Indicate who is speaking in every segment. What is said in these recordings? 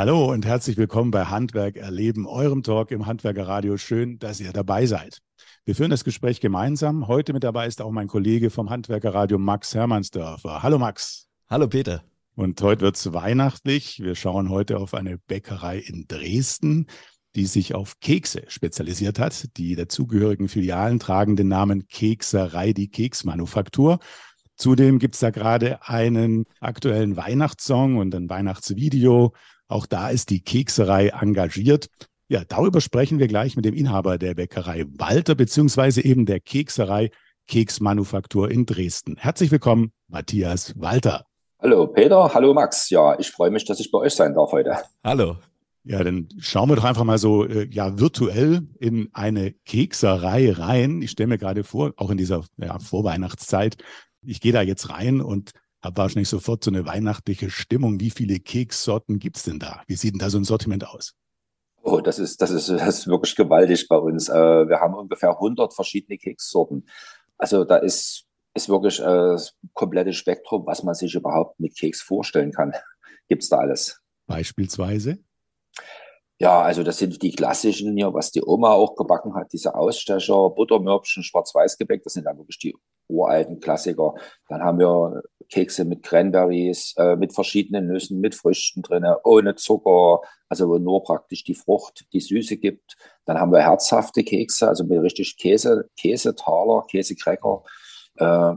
Speaker 1: Hallo und herzlich willkommen bei Handwerk erleben, eurem Talk im Handwerkerradio. Schön, dass ihr dabei seid. Wir führen das Gespräch gemeinsam. Heute mit dabei ist auch mein Kollege vom Handwerkerradio Max Hermannsdörfer. Hallo Max.
Speaker 2: Hallo Peter.
Speaker 1: Und heute wird es weihnachtlich. Wir schauen heute auf eine Bäckerei in Dresden, die sich auf Kekse spezialisiert hat. Die dazugehörigen Filialen tragen den Namen Kekserei, die Keksmanufaktur. Zudem gibt es da gerade einen aktuellen Weihnachtssong und ein Weihnachtsvideo. Auch da ist die Kekserei engagiert. Ja, darüber sprechen wir gleich mit dem Inhaber der Bäckerei Walter, beziehungsweise eben der Kekserei Keksmanufaktur in Dresden. Herzlich willkommen, Matthias Walter.
Speaker 3: Hallo Peter, hallo Max. Ja, ich freue mich, dass ich bei euch sein darf heute.
Speaker 2: Hallo.
Speaker 1: Ja, dann schauen wir doch einfach mal so äh, ja virtuell in eine Kekserei rein. Ich stelle mir gerade vor, auch in dieser ja, Vorweihnachtszeit, ich gehe da jetzt rein und habe wahrscheinlich sofort so eine weihnachtliche Stimmung. Wie viele Kekssorten gibt es denn da? Wie sieht denn da so ein Sortiment aus?
Speaker 3: Oh, das ist, das ist, das ist wirklich gewaltig bei uns. Äh, wir haben ungefähr 100 verschiedene Kekssorten. Also da ist, ist wirklich äh, das komplette Spektrum, was man sich überhaupt mit Keks vorstellen kann. Gibt es da alles.
Speaker 1: Beispielsweise?
Speaker 3: Ja, also das sind die klassischen hier, was die Oma auch gebacken hat, diese Ausstecher, Buttermörbchen, Schwarz-Weiß-Gebäck, das sind dann wirklich die uralten Klassiker. Dann haben wir Kekse mit Cranberries, äh, mit verschiedenen Nüssen, mit Früchten drin, ohne Zucker, also wo nur praktisch die Frucht, die Süße gibt. Dann haben wir herzhafte Kekse, also mit richtig Käse, Käsetaler, Käsekräcker. Äh,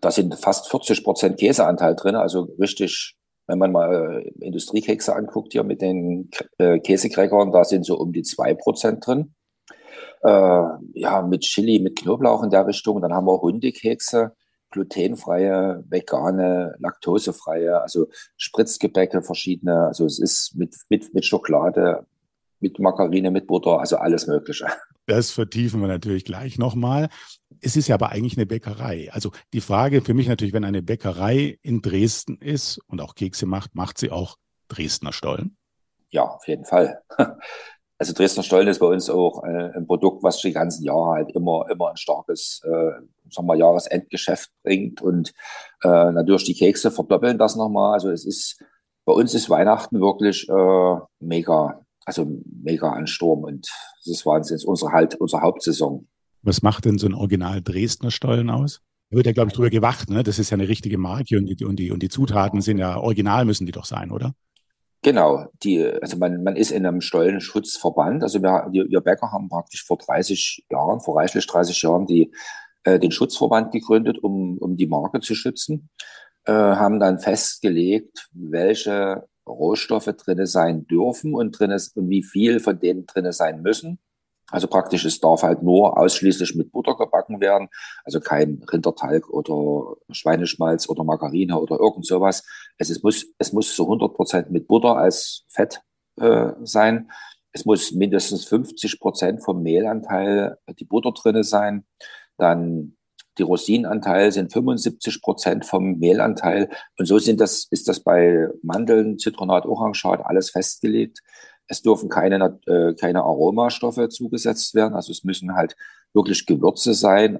Speaker 3: da sind fast 40 Prozent Käseanteil drin, also richtig wenn man mal äh, Industriekekse anguckt hier mit den äh, Käsekräckern, da sind so um die zwei Prozent drin. Äh, ja, mit Chili, mit Knoblauch in der Richtung. Dann haben wir Hundekekse, glutenfreie, vegane, laktosefreie, also Spritzgebäcke verschiedene. Also es ist mit, mit, mit Schokolade, mit Margarine, mit Butter, also alles Mögliche.
Speaker 1: Das vertiefen wir natürlich gleich nochmal. Es ist ja aber eigentlich eine Bäckerei. Also die Frage für mich natürlich, wenn eine Bäckerei in Dresden ist und auch Kekse macht, macht sie auch Dresdner Stollen?
Speaker 3: Ja, auf jeden Fall. Also Dresdner Stollen ist bei uns auch äh, ein Produkt, was die ganzen Jahre halt immer, immer ein starkes, äh, sagen wir, Jahresendgeschäft bringt. Und äh, natürlich die Kekse verdoppeln das nochmal. Also es ist, bei uns ist Weihnachten wirklich äh, mega, also mega Ansturm und das ist Wahnsinn. Unsere, halt, unsere Hauptsaison.
Speaker 1: Was macht denn so ein Original Dresdner Stollen aus? Da wird ja, glaube ich, drüber gewacht, ne? Das ist ja eine richtige Marke und die, und die, und die Zutaten sind ja original, müssen die doch sein, oder?
Speaker 3: Genau, die, also man, man ist in einem Stollenschutzverband. Also wir, wir, Bäcker haben praktisch vor 30 Jahren, vor reichlich 30 Jahren die, äh, den Schutzverband gegründet, um, um die Marke zu schützen, äh, haben dann festgelegt, welche Rohstoffe drinne sein dürfen und drinne, und wie viel von denen drinne sein müssen. Also praktisch, es darf halt nur ausschließlich mit Butter gebacken werden, also kein Rindertalg oder Schweineschmalz oder Margarine oder irgend sowas. Es, es, muss, es muss zu 100 Prozent mit Butter als Fett äh, sein. Es muss mindestens 50 Prozent vom Mehlanteil die Butter drinne sein. Dann die Rosinenanteil sind 75 Prozent vom Mehlanteil. Und so sind das, ist das bei Mandeln, Zitronat, Orangat alles festgelegt. Es dürfen keine, äh, keine Aromastoffe zugesetzt werden. Also es müssen halt wirklich Gewürze sein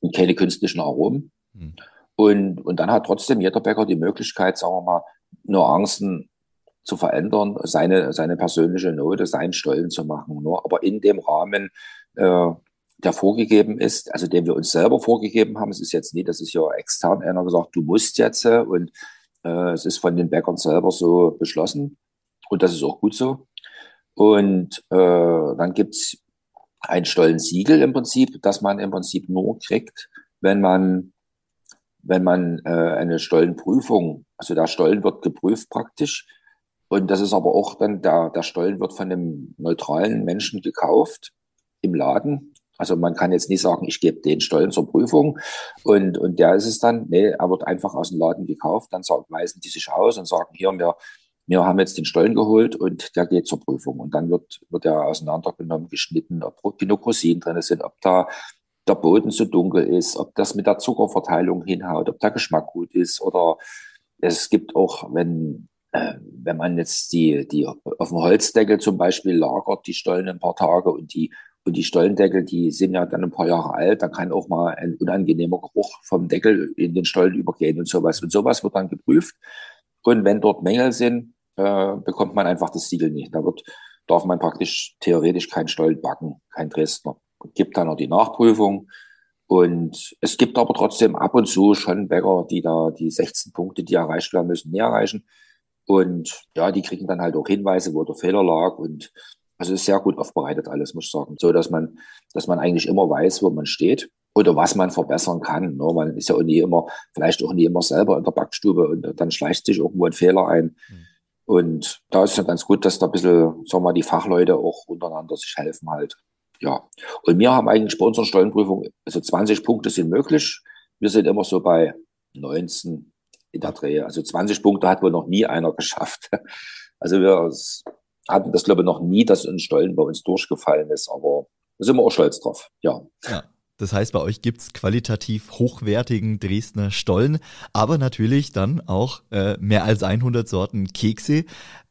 Speaker 3: und keine künstlichen Aromen. Mhm. Und, und dann hat trotzdem jeder Bäcker die Möglichkeit, sagen wir mal, Nuancen zu verändern, seine, seine persönliche Note, seinen Stollen zu machen. Nur, aber in dem Rahmen, äh, der vorgegeben ist, also den wir uns selber vorgegeben haben. Es ist jetzt nie, das ist ja extern einer gesagt, du musst jetzt äh, und äh, es ist von den Bäckern selber so beschlossen und das ist auch gut so. Und äh, dann gibt's ein Stollensiegel im Prinzip, das man im Prinzip nur kriegt, wenn man wenn man äh, eine Stollenprüfung, also der Stollen wird geprüft praktisch, und das ist aber auch dann, der, der Stollen wird von einem neutralen Menschen gekauft im Laden also man kann jetzt nicht sagen, ich gebe den Stollen zur Prüfung und, und der ist es dann. Nee, er wird einfach aus dem Laden gekauft, dann sagen, weisen die sich aus und sagen, hier, wir, wir haben jetzt den Stollen geholt und der geht zur Prüfung. Und dann wird, wird er auseinandergenommen, geschnitten, ob genug drin sind, ob da der Boden zu dunkel ist, ob das mit der Zuckerverteilung hinhaut, ob der Geschmack gut ist oder es gibt auch, wenn, äh, wenn man jetzt die, die auf dem Holzdeckel zum Beispiel lagert, die Stollen ein paar Tage und die und die Stollendeckel, die sind ja dann ein paar Jahre alt, da kann auch mal ein unangenehmer Geruch vom Deckel in den Stollen übergehen und sowas. Und sowas wird dann geprüft. Und wenn dort Mängel sind, äh, bekommt man einfach das Siegel nicht. Da wird, darf man praktisch theoretisch kein Stollen backen, kein Dresdner. Gibt dann noch die Nachprüfung. Und es gibt aber trotzdem ab und zu schon Bäcker, die da die 16 Punkte, die erreicht werden müssen, nie erreichen. Und ja, die kriegen dann halt auch Hinweise, wo der Fehler lag. Und also ist sehr gut aufbereitet alles, muss ich sagen. So, dass man, dass man eigentlich immer weiß, wo man steht oder was man verbessern kann. Ne? Man ist ja auch nie immer, vielleicht auch nie immer selber in der Backstube und dann schleicht sich irgendwo ein Fehler ein. Mhm. Und da ist ja ganz gut, dass da ein bisschen, sagen wir mal, die Fachleute auch untereinander sich helfen halt. Ja. Und wir haben eigentlich bei unserer Steuernprüfung, also 20 Punkte sind möglich. Wir sind immer so bei 19 in der Dreh. Also 20 Punkte hat wohl noch nie einer geschafft. Also wir hatten das, glaube ich, noch nie, dass ein Stollen bei uns durchgefallen ist, aber da sind wir auch stolz drauf. Ja.
Speaker 2: ja. Das heißt, bei euch gibt es qualitativ hochwertigen Dresdner Stollen, aber natürlich dann auch äh, mehr als 100 Sorten Kekse.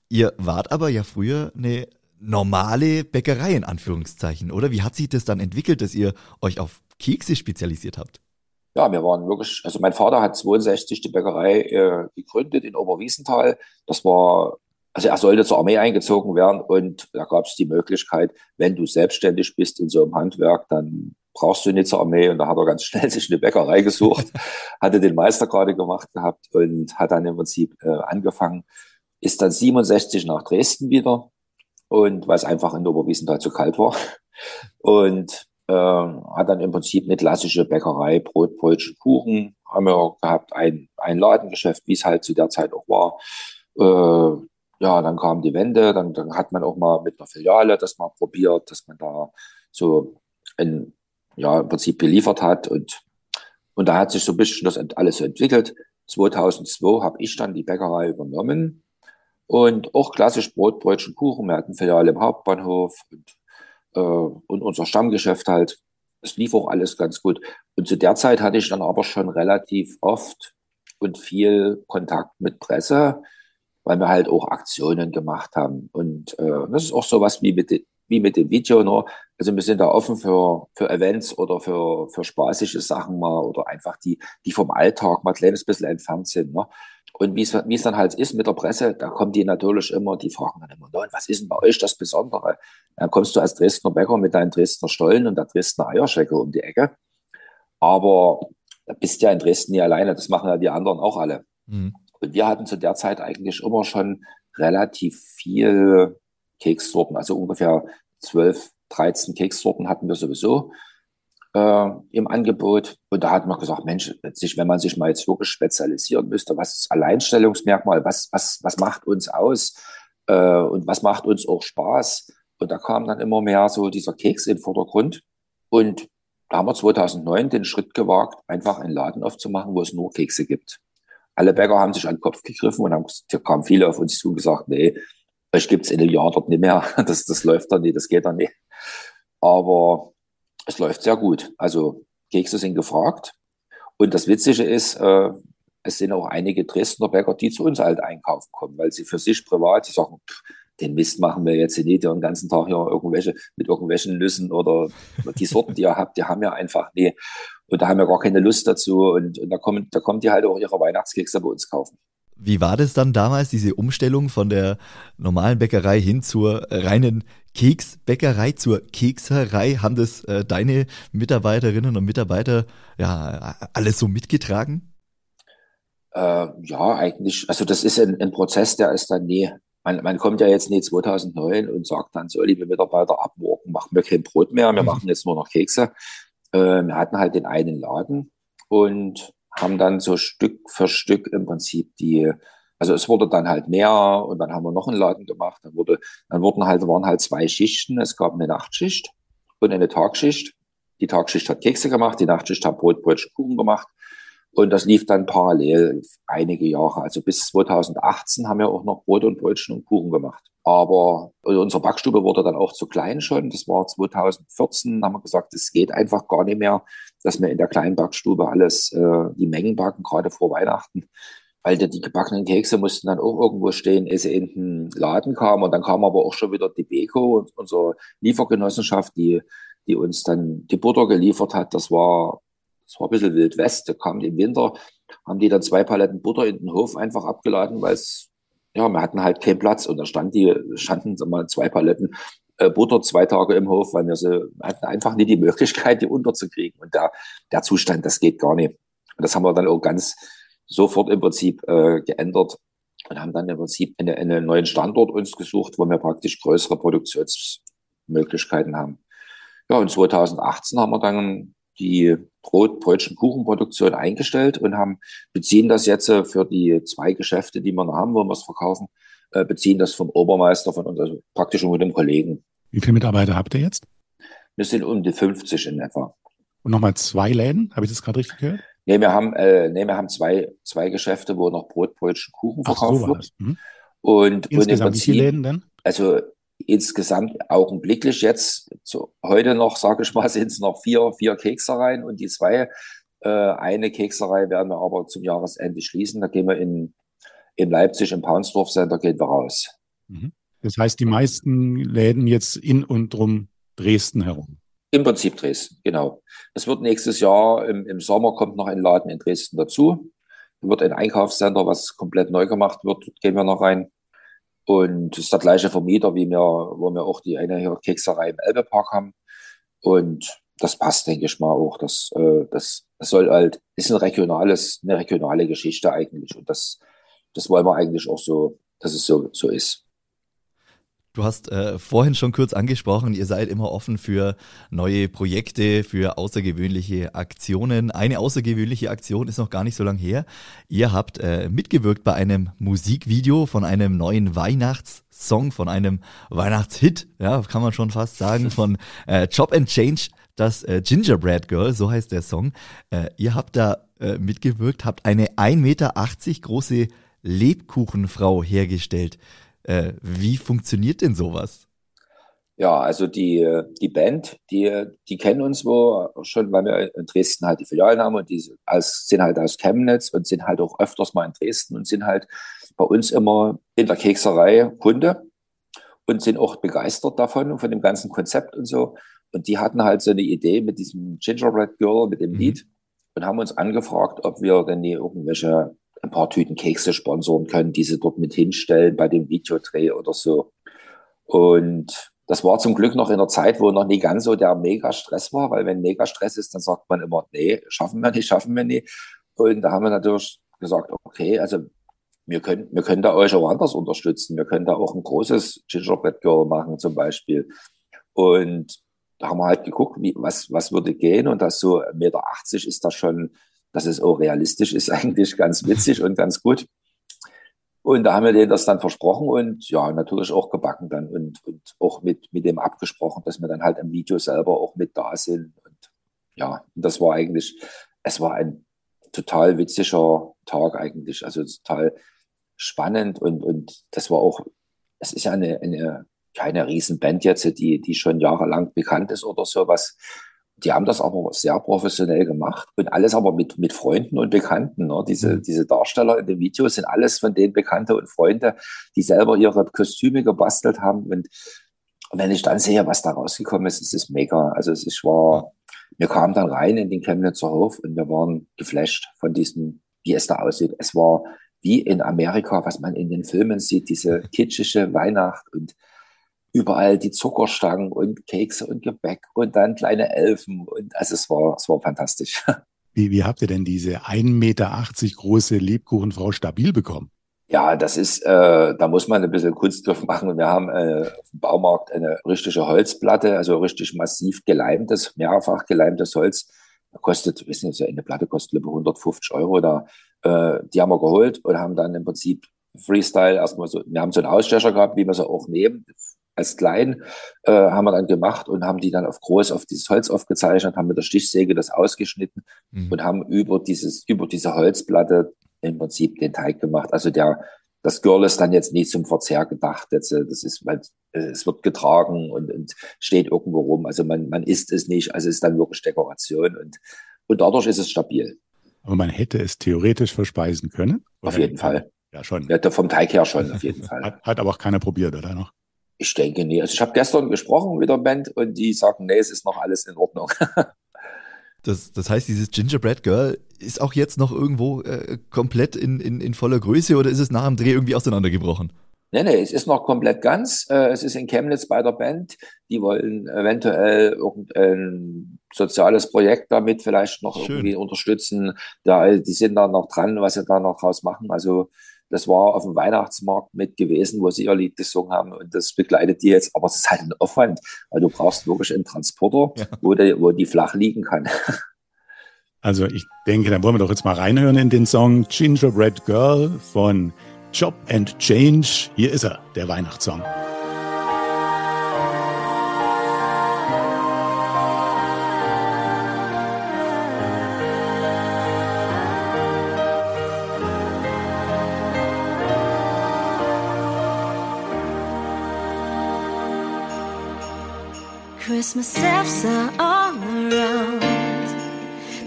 Speaker 2: Ihr wart aber ja früher eine normale Bäckerei in Anführungszeichen, oder? Wie hat sich das dann entwickelt, dass ihr euch auf Kekse spezialisiert habt?
Speaker 3: Ja, wir waren wirklich, also mein Vater hat 62 die Bäckerei äh, gegründet in Oberwiesenthal. Das war, also er sollte zur Armee eingezogen werden und da gab es die Möglichkeit, wenn du selbstständig bist in so einem Handwerk, dann brauchst du nicht zur Armee. Und da hat er ganz schnell sich eine Bäckerei gesucht, hatte den Meister gerade gemacht gehabt und hat dann im Prinzip äh, angefangen, ist dann 67 nach Dresden wieder und weil es einfach in Oberwiesenthal zu kalt war. Und äh, hat dann im Prinzip eine klassische Bäckerei, Brot, Brötchen, Kuchen, haben wir gehabt, ein, ein Ladengeschäft, wie es halt zu der Zeit auch war. Äh, ja, dann kam die Wende, dann, dann hat man auch mal mit einer Filiale das mal probiert, dass man da so ein, ja, im Prinzip beliefert hat und, und da hat sich so ein bisschen das alles so entwickelt. 2002 habe ich dann die Bäckerei übernommen und auch klassisch Brot, Brötchen, Kuchen. Wir hatten Filiale im Hauptbahnhof und, äh, und unser Stammgeschäft halt. Es lief auch alles ganz gut. Und zu der Zeit hatte ich dann aber schon relativ oft und viel Kontakt mit Presse, weil wir halt auch Aktionen gemacht haben. Und äh, das ist auch sowas wie mit, wie mit dem Video. Ne? Also wir sind da offen für, für Events oder für, für spaßige Sachen mal oder einfach die, die vom Alltag mal ein kleines bisschen entfernt sind. Ne? Und wie es dann halt ist mit der Presse, da kommen die natürlich immer, die fragen dann immer, und was ist denn bei euch das Besondere? Dann kommst du als Dresdner Bäcker mit deinen Dresdner Stollen und der Dresdner Eierschecke um die Ecke. Aber da bist ja in Dresden nie alleine, das machen ja die anderen auch alle. Mhm. Und wir hatten zu der Zeit eigentlich immer schon relativ viel Kekssorten, also ungefähr 12, 13 Kekssorten hatten wir sowieso äh, im Angebot. Und da hat man gesagt, Mensch, letztlich, wenn man sich mal jetzt wirklich spezialisieren müsste, was ist Alleinstellungsmerkmal, was, was, was macht uns aus äh, und was macht uns auch Spaß? Und da kam dann immer mehr so dieser Keks in den Vordergrund. Und da haben wir 2009 den Schritt gewagt, einfach einen Laden aufzumachen, wo es nur Kekse gibt. Alle Bäcker haben sich an den Kopf gegriffen und haben, da kamen viele auf uns zu und gesagt, nee, euch gibt's in einem Jahr dort nicht mehr. Das, das läuft dann nicht, das geht dann nicht. Aber es läuft sehr gut. Also Kekse sind gefragt. Und das Witzige ist, äh, es sind auch einige Dresdner Bäcker, die zu uns halt einkaufen kommen, weil sie für sich privat, die sagen, den Mist machen wir jetzt nicht den ganzen Tag hier irgendwelche, mit irgendwelchen Nüssen oder die Sorten, die ihr habt, die haben ja einfach nie. Und da haben wir gar keine Lust dazu. Und, und da kommen, da kommen die halt auch ihre Weihnachtskekse bei uns kaufen.
Speaker 2: Wie war das dann damals, diese Umstellung von der normalen Bäckerei hin zur reinen Keksbäckerei, zur Kekserei? Haben das äh, deine Mitarbeiterinnen und Mitarbeiter ja alles so mitgetragen?
Speaker 3: Äh, ja, eigentlich. Also das ist ein, ein Prozess, der ist dann nie man, man kommt ja jetzt nicht 2009 und sagt dann so, liebe Mitarbeiter, ab morgen machen wir kein Brot mehr, wir mhm. machen jetzt nur noch Kekse. Äh, wir hatten halt den einen Laden und haben dann so Stück für Stück im Prinzip die, also es wurde dann halt mehr und dann haben wir noch einen Laden gemacht. Dann wurde, dann wurden halt, waren halt zwei Schichten. Es gab eine Nachtschicht und eine Tagschicht. Die Tagschicht hat Kekse gemacht, die Nachtschicht hat Brot, Brötchen, Kuchen gemacht. Und das lief dann parallel einige Jahre. Also bis 2018 haben wir auch noch Brot und Brötchen und Kuchen gemacht. Aber unsere Backstube wurde dann auch zu klein schon. Das war 2014, haben wir gesagt, es geht einfach gar nicht mehr, dass wir in der kleinen Backstube alles, äh, die Mengen backen, gerade vor Weihnachten. Weil die, gebackenen Kekse mussten dann auch irgendwo stehen, ehe sie in den Laden kamen. Und dann kam aber auch schon wieder die Beko, unsere Liefergenossenschaft, die, die uns dann die Butter geliefert hat. Das war das war ein bisschen Wild West. Da kam im Winter, haben die dann zwei Paletten Butter in den Hof einfach abgeladen, weil es ja, wir hatten halt keinen Platz und da stand die, standen mal zwei Paletten äh, Butter zwei Tage im Hof, weil wir so, hatten einfach nicht die Möglichkeit, die unterzukriegen. Und der, der Zustand, das geht gar nicht. Und das haben wir dann auch ganz sofort im Prinzip äh, geändert und haben dann im Prinzip einen, einen neuen Standort uns gesucht, wo wir praktisch größere Produktionsmöglichkeiten haben. Ja, und 2018 haben wir dann die Brot, Brötchen, Kuchenproduktion eingestellt und haben, beziehen das jetzt äh, für die zwei Geschäfte, die wir noch haben, wo wir es verkaufen, äh, beziehen das vom Obermeister, von uns, also praktisch mit dem Kollegen.
Speaker 1: Wie viele Mitarbeiter habt ihr jetzt?
Speaker 3: Wir sind um die 50 in etwa.
Speaker 1: Und nochmal zwei Läden, habe ich das gerade richtig gehört?
Speaker 3: Nee, wir haben, äh, nee, wir haben zwei, zwei Geschäfte, wo noch Brot, Brötchen, Kuchen verkauft so wird. Mhm. Und,
Speaker 1: insgesamt und Prinzip, wie viele Läden denn?
Speaker 3: Also insgesamt augenblicklich jetzt, so heute noch, sage ich mal, sind es noch vier, vier Keksereien und die zwei, äh, eine Kekserei werden wir aber zum Jahresende schließen. Da gehen wir in, in Leipzig im Paunsdorf Center gehen wir raus.
Speaker 1: Mhm. Das heißt, die meisten Läden jetzt in und drum Dresden herum.
Speaker 3: Im Prinzip Dresden, genau. Es wird nächstes Jahr im, im Sommer kommt noch ein Laden in Dresden dazu. Da wird ein Einkaufscenter, was komplett neu gemacht wird, dort gehen wir noch rein. Und es ist der gleiche Vermieter, wie wir, wo wir auch die eine hier Kekserei im Elbepark haben. Und das passt, denke ich mal, auch. Das, äh, das, das soll halt, ist ein regionales, eine regionale Geschichte eigentlich. Und das, das wollen wir eigentlich auch so, dass es so, so ist.
Speaker 2: Du hast äh, vorhin schon kurz angesprochen, ihr seid immer offen für neue Projekte, für außergewöhnliche Aktionen. Eine außergewöhnliche Aktion ist noch gar nicht so lange her. Ihr habt äh, mitgewirkt bei einem Musikvideo von einem neuen Weihnachtssong, von einem Weihnachtshit, ja, kann man schon fast sagen, von äh, Chop and Change, das äh, Gingerbread Girl, so heißt der Song. Äh, ihr habt da äh, mitgewirkt, habt eine 1,80 Meter große Lebkuchenfrau hergestellt. Äh, wie funktioniert denn sowas?
Speaker 3: Ja, also die, die Band, die, die kennen uns wo schon, weil wir in Dresden halt die Filialen haben und die als, sind halt aus Chemnitz und sind halt auch öfters mal in Dresden und sind halt bei uns immer in der Kekserei Kunde und sind auch begeistert davon, von dem ganzen Konzept und so. Und die hatten halt so eine Idee mit diesem Gingerbread Girl, mit dem mhm. Lied und haben uns angefragt, ob wir denn nie irgendwelche ein paar Tüten Kekse sponsoren können, die sie dort mit hinstellen bei dem Videodreh oder so. Und das war zum Glück noch in der Zeit, wo noch nie ganz so der Mega-Stress war, weil wenn Mega-Stress ist, dann sagt man immer, nee, schaffen wir nicht, schaffen wir nicht. Und da haben wir natürlich gesagt, okay, also wir können, wir können da euch auch anders unterstützen. Wir können da auch ein großes Gingerbread Girl machen zum Beispiel. Und da haben wir halt geguckt, wie, was, was würde gehen. Und das so 1,80 Meter ist das schon dass es auch realistisch ist, eigentlich ganz witzig und ganz gut. Und da haben wir denen das dann versprochen und ja, natürlich auch gebacken dann und, und auch mit, mit dem abgesprochen, dass wir dann halt im Video selber auch mit da sind. Und ja, das war eigentlich, es war ein total witziger Tag eigentlich, also total spannend und, und das war auch, es ist ja eine, eine keine Riesenband jetzt, die, die schon jahrelang bekannt ist oder sowas. Die haben das aber sehr professionell gemacht und alles aber mit, mit Freunden und Bekannten. Ne? Diese, mhm. diese Darsteller in den Videos sind alles von denen Bekannte und Freunde, die selber ihre Kostüme gebastelt haben. Und, und wenn ich dann sehe, was da rausgekommen ist, ist es mega. Also es ist, war, wir kamen dann rein in den Chemnitzer Hof und wir waren geflasht von diesem, wie es da aussieht. Es war wie in Amerika, was man in den Filmen sieht, diese kitschische Weihnacht und überall die Zuckerstangen und Kekse und Gebäck und dann kleine Elfen. Und also es war, es war fantastisch.
Speaker 1: Wie, wie habt ihr denn diese 1,80 Meter große Lebkuchenfrau stabil bekommen?
Speaker 3: Ja, das ist, äh, da muss man ein bisschen Kunst drauf machen. Wir haben äh, auf dem Baumarkt eine richtige Holzplatte, also richtig massiv geleimtes, mehrfach geleimtes Holz. Kostet, wissen Sie, eine Platte kostet über 150 Euro. Da, äh, die haben wir geholt und haben dann im Prinzip Freestyle erstmal so, wir haben so einen Ausstecher gehabt, wie wir sie auch nehmen, als klein, äh, haben wir dann gemacht und haben die dann auf groß auf dieses Holz aufgezeichnet, haben mit der Stichsäge das ausgeschnitten mhm. und haben über dieses, über diese Holzplatte im Prinzip den Teig gemacht. Also der, das Girl ist dann jetzt nicht zum Verzehr gedacht. Jetzt, äh, das ist, weil äh, es wird getragen und, und steht irgendwo rum. Also man, man isst es nicht. Also es ist dann wirklich Dekoration und, und dadurch ist es stabil.
Speaker 1: Aber man hätte es theoretisch verspeisen können.
Speaker 3: Auf jeden Fall.
Speaker 1: Ja, schon.
Speaker 3: Ja, vom Teig her schon, auf jeden Fall.
Speaker 1: Hat, hat aber auch keiner probiert, oder noch?
Speaker 3: Ich denke nie. Also ich habe gestern gesprochen mit der Band und die sagen, nee, es ist noch alles in Ordnung.
Speaker 2: Das, das heißt, dieses Gingerbread Girl ist auch jetzt noch irgendwo äh, komplett in, in, in voller Größe oder ist es nach dem Dreh irgendwie auseinandergebrochen?
Speaker 3: Nee, nee, es ist noch komplett ganz. Äh, es ist in Chemnitz bei der Band. Die wollen eventuell irgendein soziales Projekt damit vielleicht noch Schön. irgendwie unterstützen. Da, die sind da noch dran, was sie da noch draus machen. Also das war auf dem Weihnachtsmarkt mit gewesen, wo sie ihr Lied gesungen haben und das begleitet die jetzt. Aber es ist halt ein Aufwand, weil du brauchst wirklich einen Transporter, ja. wo, die, wo die flach liegen kann.
Speaker 1: Also ich denke, dann wollen wir doch jetzt mal reinhören in den Song Gingerbread Girl von Job and Change. Hier ist er, der Weihnachtssong.
Speaker 4: Christmas elves are all around.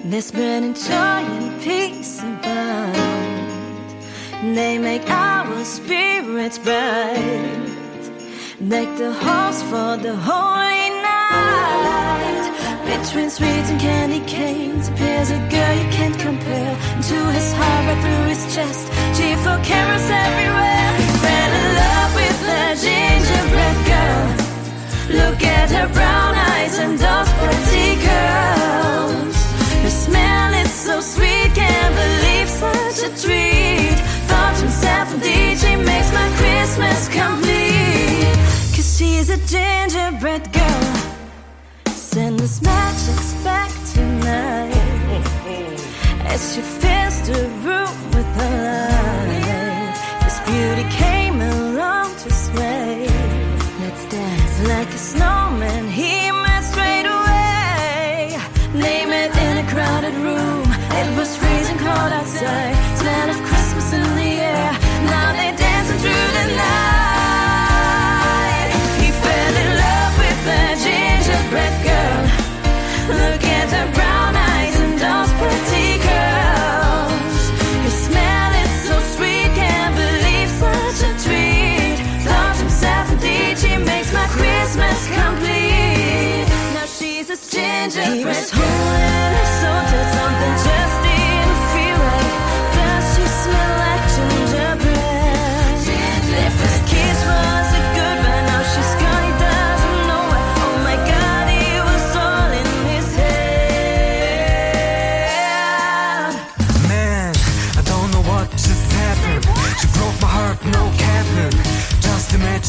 Speaker 4: They're spreading joy and peace abound. They make our spirits bright. Deck the halls for the holy night. Between sweets and candy canes appears a girl you can't compare. To his heart, right through his chest, cheerful carols everywhere. Fell in love with the gingerbread girl. Look her brown eyes and those pretty curls. Her smell is so sweet, can't believe such a treat. Thought himself, DJ makes my Christmas complete. Cause she's a gingerbread girl. Send us magic back tonight. As she fills the room with her light. This beauty came along to sway Let's dance like a
Speaker 5: snowman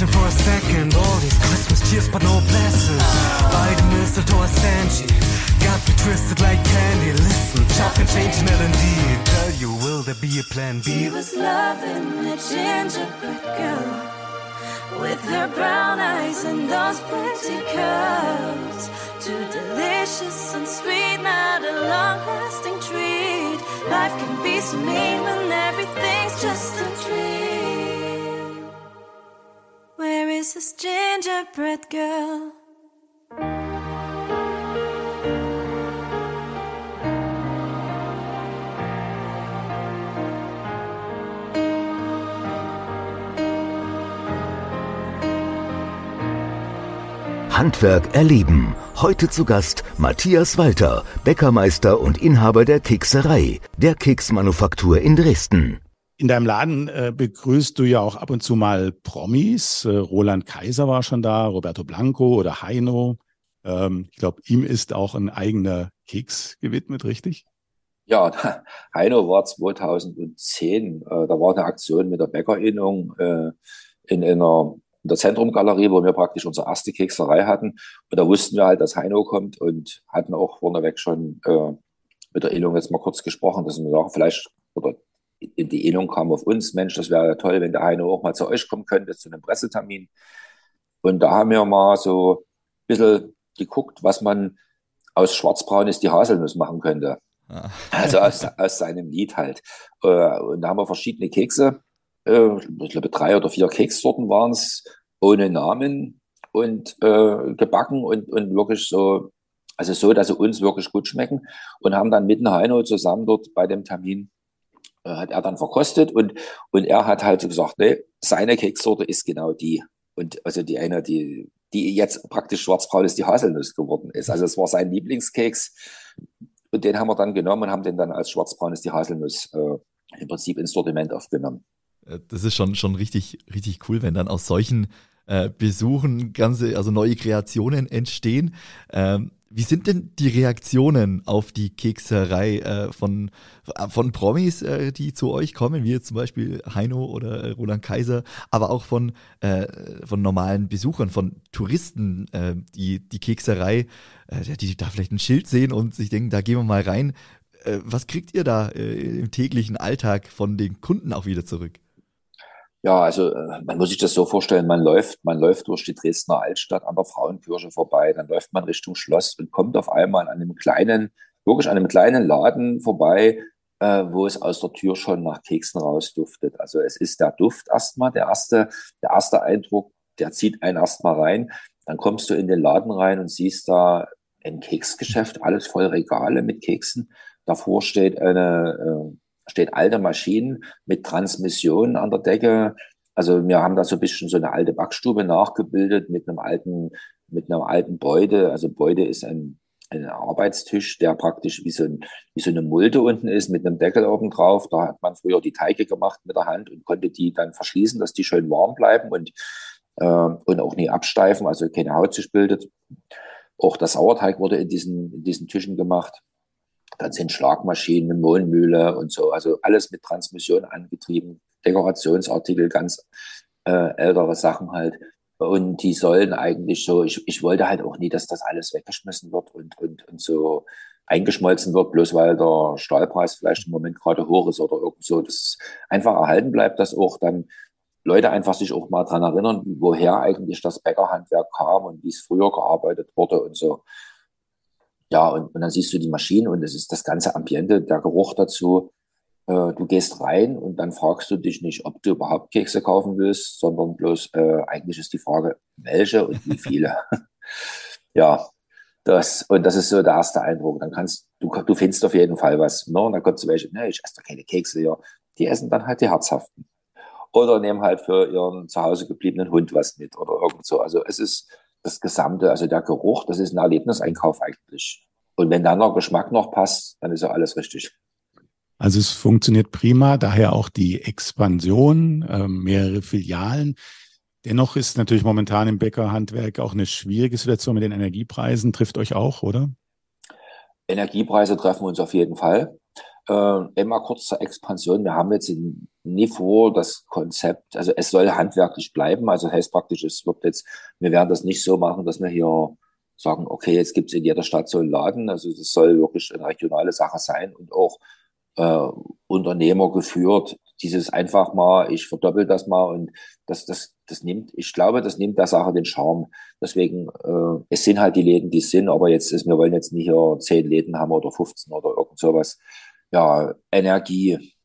Speaker 5: for a second all these Christmas cheers, but no twisted like candy. Listen, chop and change an Tell you, will there be a plan B?
Speaker 4: was loving the gingerbread girl with her brown eyes and those pretty curls. Too delicious and sweet, not a long-lasting treat. Life can be so mean when everything's just a dream. Where is this gingerbread girl?
Speaker 6: Handwerk erleben. Heute zu Gast Matthias Walter, Bäckermeister und Inhaber der Kekserei, der Keksmanufaktur in Dresden.
Speaker 1: In deinem Laden äh, begrüßt du ja auch ab und zu mal Promis. Äh, Roland Kaiser war schon da, Roberto Blanco oder Heino. Ähm, ich glaube, ihm ist auch ein eigener Keks gewidmet, richtig?
Speaker 3: Ja, Heino war 2010, äh, da war eine Aktion mit der Bäckerinnung äh, in einer in der Zentrumgalerie, wo wir praktisch unsere erste Kekserei hatten. Und da wussten wir halt, dass Heino kommt und hatten auch vorneweg schon äh, mit der Innung jetzt mal kurz gesprochen, dass wir sagen, vielleicht, oder in die Innung kam auf uns, Mensch, das wäre ja toll, wenn der Heino auch mal zu euch kommen könnte, zu einem Pressetermin. Und da haben wir mal so ein bisschen geguckt, was man aus Schwarzbraun ist die Haselnuss machen könnte.
Speaker 2: Ah.
Speaker 3: Also aus, aus seinem Lied halt. Äh, Und da haben wir verschiedene Kekse äh, ich glaube, drei oder vier Kekssorten waren es, ohne Namen und äh, gebacken und, und wirklich so, also so, dass sie uns wirklich gut schmecken und haben dann mit Heino zusammen dort bei dem Termin, äh, hat er dann verkostet und, und er hat halt so gesagt, nee, seine Kekssorte ist genau die. Und also die eine, die, die jetzt praktisch schwarzbraun ist, die Haselnuss geworden ist. Also es war sein Lieblingskeks. Und den haben wir dann genommen und haben den dann als schwarzbraunes die Haselnuss äh, im Prinzip ins Sortiment aufgenommen.
Speaker 2: Äh, das ist schon, schon richtig, richtig cool, wenn dann aus solchen äh, Besuchen ganze, also neue Kreationen entstehen. Ähm, wie sind denn die Reaktionen auf die Kekserei äh, von, von Promis, äh, die zu euch kommen, wie jetzt zum Beispiel Heino oder äh, Roland Kaiser, aber auch von, äh, von normalen Besuchern, von Touristen, äh, die die Kekserei, äh, die da vielleicht ein Schild sehen und sich denken, da gehen wir mal rein. Äh, was kriegt ihr da äh, im täglichen Alltag von den Kunden auch wieder zurück?
Speaker 3: Ja, also äh, man muss sich das so vorstellen, man läuft, man läuft durch die Dresdner Altstadt an der Frauenkirche vorbei, dann läuft man Richtung Schloss und kommt auf einmal an einem kleinen, wirklich an einem kleinen Laden vorbei, äh, wo es aus der Tür schon nach Keksen rausduftet. Also es ist der Duft erstmal, der erste, der erste Eindruck, der zieht einen erstmal rein. Dann kommst du in den Laden rein und siehst da ein Keksgeschäft, alles voll Regale mit Keksen. Davor steht eine, steht alte Maschinen mit Transmission an der Decke. Also wir haben da so ein bisschen so eine alte Backstube nachgebildet mit einem alten, mit einem alten Beude. Also Beude ist ein, ein Arbeitstisch, der praktisch wie so, ein, wie so eine Mulde unten ist mit einem Deckel oben drauf. Da hat man früher die Teige gemacht mit der Hand und konnte die dann verschließen, dass die schön warm bleiben und, äh, und auch nie absteifen, also keine Haut sich bildet. Auch der Sauerteig wurde in diesen, in diesen Tischen gemacht. Dann sind Schlagmaschinen, Mohnmühle und so, also alles mit Transmission angetrieben, Dekorationsartikel, ganz äh, ältere Sachen halt. Und die sollen eigentlich so, ich, ich wollte halt auch nie, dass das alles weggeschmissen wird und, und, und so eingeschmolzen wird, bloß weil der Stahlpreis vielleicht im Moment gerade hoch ist oder irgend so, dass einfach erhalten bleibt, dass auch dann Leute einfach sich auch mal dran erinnern, woher eigentlich das Bäckerhandwerk kam und wie es früher gearbeitet wurde und so. Ja, und, und dann siehst du die Maschinen und es ist das ganze Ambiente, der Geruch dazu. Äh, du gehst rein und dann fragst du dich nicht, ob du überhaupt Kekse kaufen willst, sondern bloß, äh, eigentlich ist die Frage, welche und wie viele. ja, das, und das ist so der erste Eindruck. Dann kannst du, du findest auf jeden Fall was. Ne? Und dann kommst du welche, ne, ich esse doch keine Kekse, ja. Die essen dann halt die herzhaften. Oder nehmen halt für ihren zu Hause gebliebenen Hund was mit oder irgend so. Also es ist, das Gesamte, also der Geruch, das ist ein Erlebniseinkauf eigentlich. Und wenn dann der Geschmack noch passt, dann ist ja alles richtig.
Speaker 1: Also es funktioniert prima, daher auch die Expansion, äh, mehrere Filialen. Dennoch ist natürlich momentan im Bäckerhandwerk auch eine schwierige Situation mit den Energiepreisen. Trifft euch auch, oder?
Speaker 3: Energiepreise treffen uns auf jeden Fall. Äh, immer kurz zur Expansion. Wir haben jetzt nie vor, das Konzept, also es soll handwerklich bleiben. Also heißt praktisch, es wird jetzt, wir werden das nicht so machen, dass wir hier sagen, okay, jetzt gibt es in jeder Stadt so einen Laden. Also es soll wirklich eine regionale Sache sein und auch äh, Unternehmer geführt. Dieses einfach mal, ich verdoppel das mal und das, das, das nimmt, ich glaube, das nimmt der Sache den Charme. Deswegen, äh, es sind halt die Läden, die es sind, aber jetzt ist, wir wollen jetzt nicht hier zehn Läden haben oder 15 oder irgend sowas ja, Energie.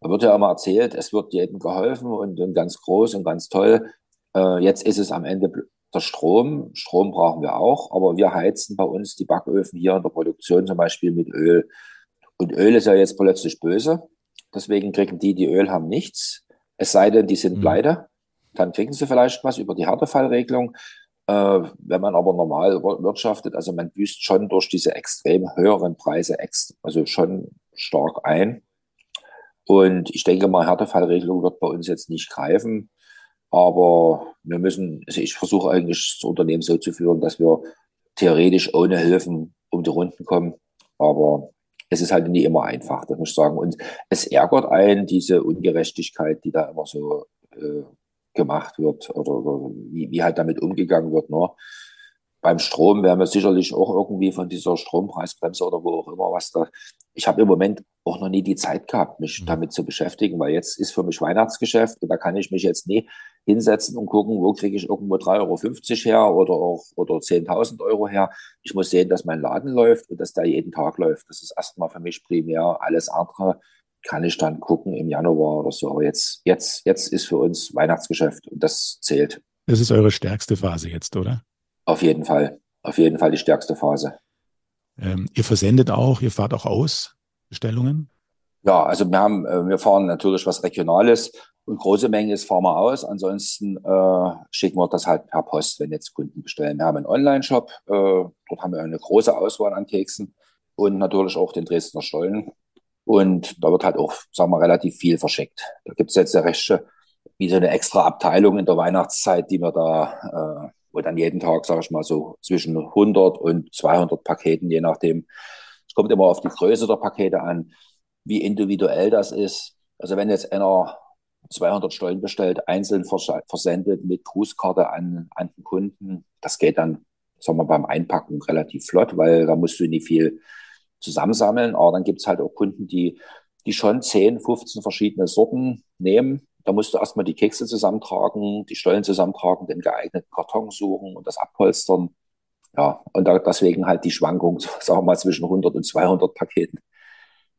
Speaker 3: Da wird ja immer erzählt, es wird jedem geholfen und, und ganz groß und ganz toll. Äh, jetzt ist es am Ende der Strom. Strom brauchen wir auch, aber wir heizen bei uns die Backöfen hier in der Produktion zum Beispiel mit Öl. Und Öl ist ja jetzt plötzlich böse. Deswegen kriegen die, die Öl haben, nichts. Es sei denn, die sind mhm. pleite. Dann kriegen sie vielleicht was über die Härtefallregelung. Äh, wenn man aber normal wirtschaftet, also man büßt schon durch diese extrem höheren Preise, also schon stark ein. Und ich denke mal, Härtefallregelung wird bei uns jetzt nicht greifen. Aber wir müssen, also ich versuche eigentlich das Unternehmen so zu führen, dass wir theoretisch ohne Hilfen um die Runden kommen. Aber es ist halt nicht immer einfach, das muss ich sagen. Und es ärgert einen, diese Ungerechtigkeit, die da immer so äh, gemacht wird oder, oder wie, wie, halt damit umgegangen wird. Ne? Beim Strom werden wir sicherlich auch irgendwie von dieser Strompreisbremse oder wo auch immer was da. Ich habe im Moment auch noch nie die Zeit gehabt, mich mhm. damit zu beschäftigen, weil jetzt ist für mich Weihnachtsgeschäft und da kann ich mich jetzt nie hinsetzen und gucken, wo kriege ich irgendwo 3,50 Euro her oder auch oder 10.000 Euro her. Ich muss sehen, dass mein Laden läuft und dass der jeden Tag läuft. Das ist erstmal für mich primär. Alles andere kann ich dann gucken im Januar oder so. Aber jetzt, jetzt, jetzt ist für uns Weihnachtsgeschäft und das zählt.
Speaker 1: Das ist eure stärkste Phase jetzt, oder?
Speaker 3: Auf jeden Fall. Auf jeden Fall die stärkste Phase.
Speaker 1: Ähm, ihr versendet auch, ihr fahrt auch aus Bestellungen?
Speaker 3: Ja, also wir haben, äh, wir fahren natürlich was Regionales und große Mengen ist fahren wir aus. Ansonsten äh, schicken wir das halt per Post, wenn jetzt Kunden bestellen. Wir haben einen Online-Shop, äh, dort haben wir eine große Auswahl an Keksen und natürlich auch den Dresdner Stollen. Und da wird halt auch, sagen wir, relativ viel verschickt. Da gibt es jetzt der Rechte, wie so eine extra Abteilung in der Weihnachtszeit, die wir da, äh, wo dann jeden Tag, sage ich mal, so zwischen 100 und 200 Paketen, je nachdem. Es kommt immer auf die Größe der Pakete an, wie individuell das ist. Also wenn jetzt einer 200 Stollen bestellt, einzeln versendet mit Grußkarte an, an den Kunden, das geht dann, sagen wir, beim Einpacken relativ flott, weil da musst du nicht viel zusammensammeln. Aber dann gibt es halt auch Kunden, die, die schon 10, 15 verschiedene Sorten nehmen. Da musst du erstmal die Kekse zusammentragen, die Stollen zusammentragen, den geeigneten Karton suchen und das abpolstern. Ja, und da, deswegen halt die Schwankung, sagen wir mal, zwischen 100 und 200 Paketen.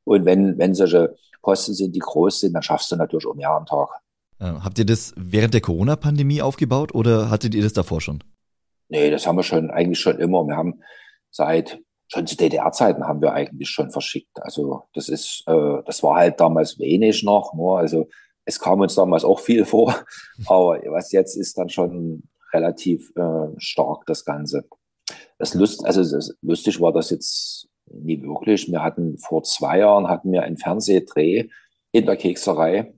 Speaker 3: Und wenn, wenn solche Posten sind, die groß sind, dann schaffst du natürlich auch mehr am Tag.
Speaker 2: Habt ihr das während der Corona-Pandemie aufgebaut oder hattet ihr das davor schon?
Speaker 3: Nee, das haben wir schon eigentlich schon immer. Wir haben seit schon zu DDR-Zeiten haben wir eigentlich schon verschickt. Also das ist, äh, das war halt damals wenig noch. Ne? also es kam uns damals auch viel vor, aber was jetzt ist dann schon relativ äh, stark das Ganze. Das Lust, also das lustig war das jetzt nie wirklich. Wir hatten vor zwei Jahren hatten wir einen Fernsehdreh in der Kekserei.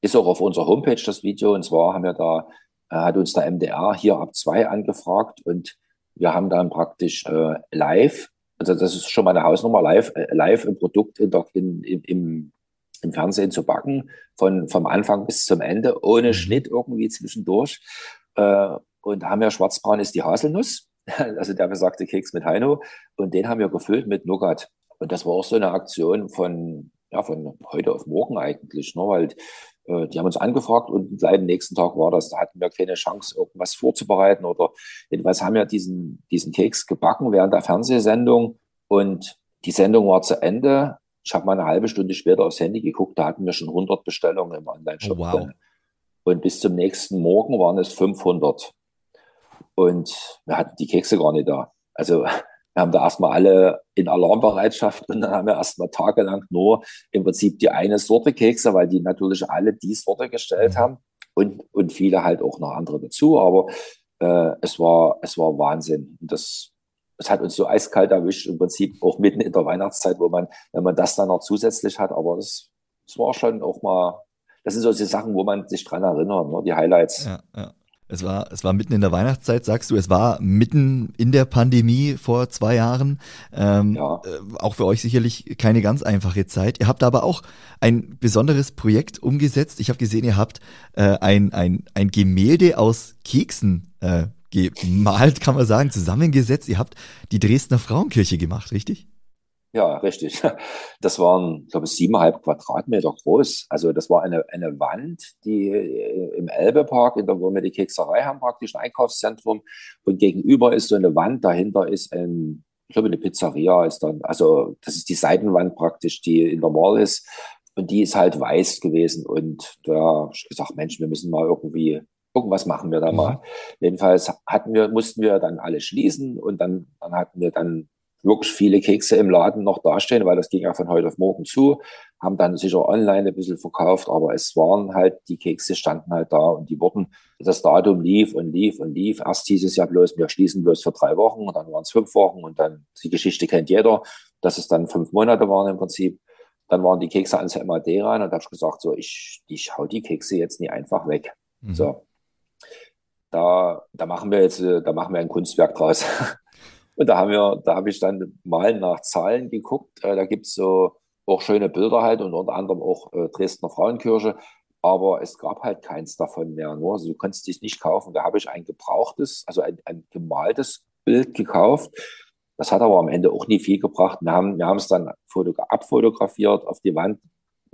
Speaker 3: Ist auch auf unserer Homepage das Video. Und zwar haben wir da, äh, hat uns der MDR hier ab zwei angefragt und wir haben dann praktisch äh, live also das ist schon mal eine Hausnummer, live, äh, live ein Produkt in der, in, im, im Fernsehen zu backen, von, vom Anfang bis zum Ende, ohne mhm. Schnitt irgendwie zwischendurch. Äh, und haben ja schwarzbraun ist die Haselnuss, also der besagte Keks mit Heino. Und den haben wir gefüllt mit Nougat. Und das war auch so eine Aktion von, ja, von heute auf morgen eigentlich, ne? weil äh, die haben uns angefragt und gleich am nächsten Tag war das, da hatten wir keine Chance, irgendwas vorzubereiten oder jedenfalls haben wir diesen, diesen Keks gebacken während der Fernsehsendung und die Sendung war zu Ende. Ich habe mal eine halbe Stunde später aufs Handy geguckt, da hatten wir schon 100 Bestellungen im Online-Shop. Oh, wow. Und bis zum nächsten Morgen waren es 500. Und wir hatten die Kekse gar nicht da. Also wir haben da erstmal alle in Alarmbereitschaft und dann haben wir erstmal tagelang nur im Prinzip die eine Sorte Kekse, weil die natürlich alle die Sorte gestellt mhm. haben und, und viele halt auch noch andere dazu. Aber äh, es, war, es war Wahnsinn. Und das, das hat uns so eiskalt erwischt, im Prinzip auch mitten in der Weihnachtszeit, wo man, wenn man das dann noch zusätzlich hat, aber das, das war schon auch mal, das sind so die Sachen, wo man sich dran erinnert, ne? die Highlights.
Speaker 2: Ja, ja. Es war, es war mitten in der Weihnachtszeit, sagst du. Es war mitten in der Pandemie vor zwei Jahren. Ähm, ja. äh, auch für euch sicherlich keine ganz einfache Zeit. Ihr habt aber auch ein besonderes Projekt umgesetzt. Ich habe gesehen, ihr habt äh, ein, ein, ein Gemälde aus Keksen äh, gemalt, kann man sagen, zusammengesetzt. Ihr habt die Dresdner Frauenkirche gemacht, richtig?
Speaker 3: Ja, richtig. Das waren, glaube ich, siebeneinhalb Quadratmeter groß. Also das war eine, eine Wand, die äh, im Elbepark, in der, wo wir die Kekserei haben, praktisch ein Einkaufszentrum. Und gegenüber ist so eine Wand, dahinter ist ein, ich glaube, eine Pizzeria ist dann, also das ist die Seitenwand praktisch, die in der Mall ist. Und die ist halt weiß gewesen. Und da habe ich gesagt, Mensch, wir müssen mal irgendwie irgendwas machen wir da mhm. mal. Jedenfalls hatten wir, mussten wir dann alle schließen und dann, dann hatten wir dann wirklich viele Kekse im Laden noch dastehen, weil das ging ja von heute auf morgen zu, haben dann sicher online ein bisschen verkauft, aber es waren halt, die Kekse standen halt da und die wurden, das Datum lief und lief und lief. Erst hieß es ja bloß, wir schließen bloß für drei Wochen und dann waren es fünf Wochen und dann, die Geschichte kennt jeder, dass es dann fünf Monate waren im Prinzip. Dann waren die Kekse ans MAD rein und habe ich gesagt, so, ich, ich hau die Kekse jetzt nie einfach weg. Mhm. So. Da, da machen wir jetzt, da machen wir ein Kunstwerk draus. Und da haben wir, da habe ich dann mal nach Zahlen geguckt. Äh, da gibt es so auch schöne Bilder halt und unter anderem auch äh, Dresdner Frauenkirche. Aber es gab halt keins davon mehr. Nur, also du konntest dich nicht kaufen. Da habe ich ein gebrauchtes, also ein, ein gemaltes Bild gekauft. Das hat aber am Ende auch nie viel gebracht. Wir haben wir haben es dann abfotografiert, auf die Wand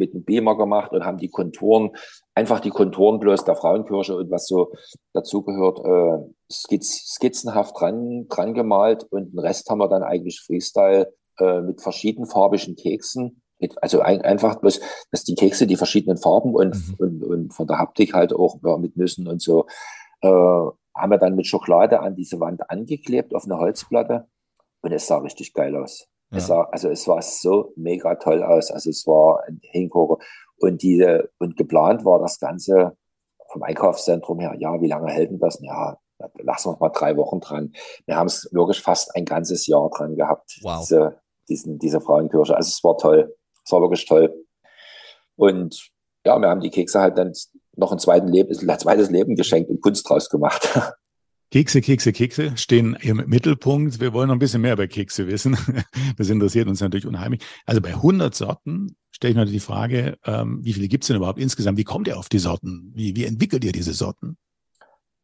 Speaker 3: mit einem Beamer gemacht und haben die Konturen, einfach die Konturen bloß der Frauenkirche und was so dazugehört, äh, skizz, skizzenhaft dran, dran gemalt und den Rest haben wir dann eigentlich Freestyle äh, mit verschiedenfarbigen Keksen. Also ein, einfach bloß, dass die Kekse die verschiedenen Farben und, mhm. und, und von der Haptik halt auch ja, mit Nüssen und so äh, haben wir dann mit Schokolade an diese Wand angeklebt auf eine Holzplatte und es sah richtig geil aus. Ja. Es sah, also es war so mega toll aus. Also es war ein Hingucker. Und diese, und geplant war das Ganze vom Einkaufszentrum her, ja, wie lange hält denn das? Ja, lassen wir uns mal drei Wochen dran. Wir haben es wirklich fast ein ganzes Jahr dran gehabt, wow. diese, diesen, diese Frauenkirche. Also es war toll. Es war wirklich toll. Und ja, wir haben die Kekse halt dann noch ein, zweiten Leben, ein zweites Leben geschenkt und Kunst draus gemacht.
Speaker 1: Kekse, Kekse, Kekse stehen im Mittelpunkt. Wir wollen noch ein bisschen mehr über Kekse wissen. Das interessiert uns natürlich unheimlich. Also bei 100 Sorten stelle ich mir die Frage, ähm, wie viele gibt es denn überhaupt insgesamt? Wie kommt ihr auf die Sorten? Wie, wie entwickelt ihr diese Sorten?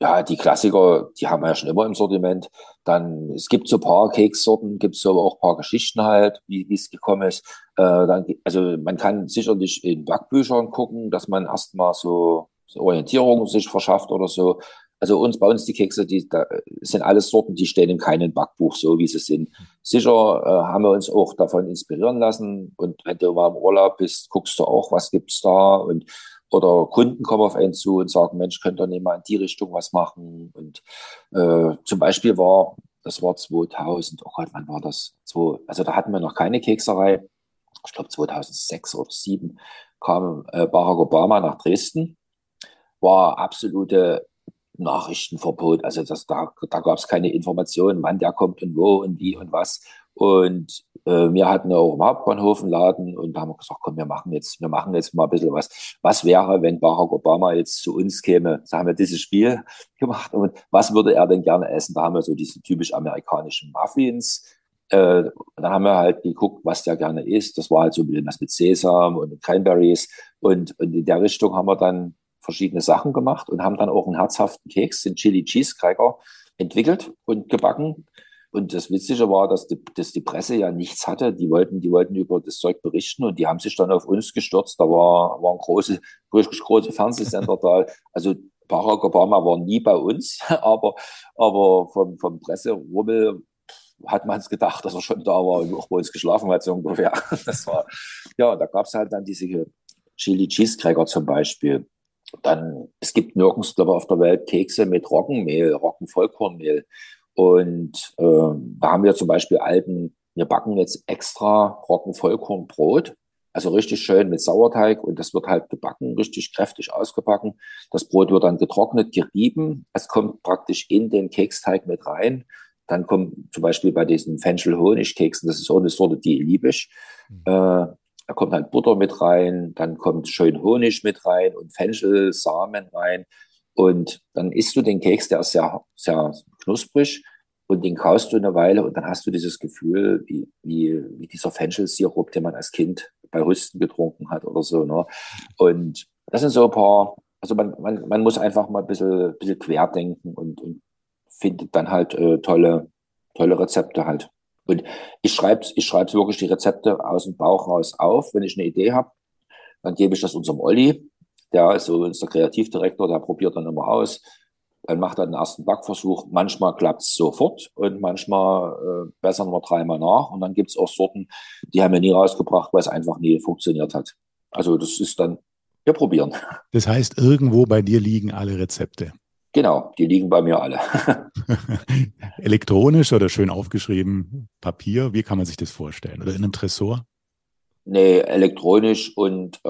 Speaker 3: Ja, die Klassiker, die haben wir ja schon immer im Sortiment. Dann, es gibt so paar Kekssorten, gibt es aber auch paar Geschichten halt, wie es gekommen ist. Äh, dann, also man kann sicherlich in Backbüchern gucken, dass man erstmal so, so Orientierung sich verschafft oder so. Also uns, bei uns die Kekse, die da sind alles Sorten, die stehen in keinem Backbuch, so wie sie sind. Sicher äh, haben wir uns auch davon inspirieren lassen. Und wenn du mal im Urlaub bist, guckst du auch, was gibt's da und oder Kunden kommen auf einen zu und sagen, Mensch, könnt ihr nicht mal in die Richtung was machen? Und äh, zum Beispiel war, das war 2000, oh Gott, wann war das? So, also da hatten wir noch keine Kekserei. Ich glaube 2006 oder 2007 kam äh, Barack Obama nach Dresden. War absolute Nachrichtenverbot. Also das, da, da gab es keine Informationen, wann der kommt und wo und wie und was. Und äh, wir hatten auch im Hauptbahnhof einen Laden und da haben wir gesagt, komm, wir machen jetzt, wir machen jetzt mal ein bisschen was. Was wäre, wenn Barack Obama jetzt zu uns käme? Da haben wir dieses Spiel gemacht und was würde er denn gerne essen? Da haben wir so diese typisch amerikanischen Muffins. Äh, dann haben wir halt geguckt, was der gerne isst. Das war halt so ein bisschen was mit Sesam und Cranberries. Und, und in der Richtung haben wir dann verschiedene Sachen gemacht und haben dann auch einen herzhaften Keks, den Chili Cheese Cracker, entwickelt und gebacken. Und das Witzige war, dass die, dass die Presse ja nichts hatte. Die wollten, die wollten über das Zeug berichten und die haben sich dann auf uns gestürzt. Da war, waren große, richtig große Fernsehsender da. Also Barack Obama war nie bei uns, aber, aber vom, vom Presserummel hat man es gedacht, dass er schon da war und auch bei uns geschlafen hat, so ungefähr. Das war, ja, da gab es halt dann diese Chili Cheese Cracker zum Beispiel. Dann, es gibt nirgends glaube ich, auf der Welt Kekse mit Roggenmehl, Roggenvollkornmehl. Und äh, da haben wir zum Beispiel alten, wir backen jetzt extra Roggenvollkornbrot, also richtig schön mit Sauerteig und das wird halt gebacken, richtig kräftig ausgebacken. Das Brot wird dann getrocknet, gerieben. Es kommt praktisch in den Keksteig mit rein. Dann kommt zum Beispiel bei diesen Fenchel-Honig-Keksen, das ist auch eine Sorte, die liebe ich. Mhm. Äh, da kommt halt Butter mit rein, dann kommt schön Honig mit rein und Fenchel, Samen rein. Und dann isst du den Keks, der ist sehr, sehr knusprig und den kaust du eine Weile und dann hast du dieses Gefühl, wie, wie, wie dieser Fenchelsirup, den man als Kind bei Rüsten getrunken hat oder so. Ne? Und das sind so ein paar, also man, man, man muss einfach mal ein bisschen, bisschen querdenken und, und findet dann halt äh, tolle, tolle Rezepte halt. Und ich schreibe ich schreibe wirklich die Rezepte aus dem Bauch raus auf. Wenn ich eine Idee habe, dann gebe ich das unserem Olli. Der ist so unser Kreativdirektor, der probiert dann immer aus. Dann macht er den ersten Backversuch. Manchmal klappt es sofort und manchmal äh, bessern wir dreimal nach. Und dann gibt es auch Sorten, die haben wir nie rausgebracht, weil es einfach nie funktioniert hat. Also das ist dann, wir probieren.
Speaker 1: Das heißt, irgendwo bei dir liegen alle Rezepte.
Speaker 3: Genau, die liegen bei mir alle.
Speaker 1: Elektronisch oder schön aufgeschrieben? Papier? Wie kann man sich das vorstellen? Oder in einem Tresor?
Speaker 3: Nee, elektronisch und äh,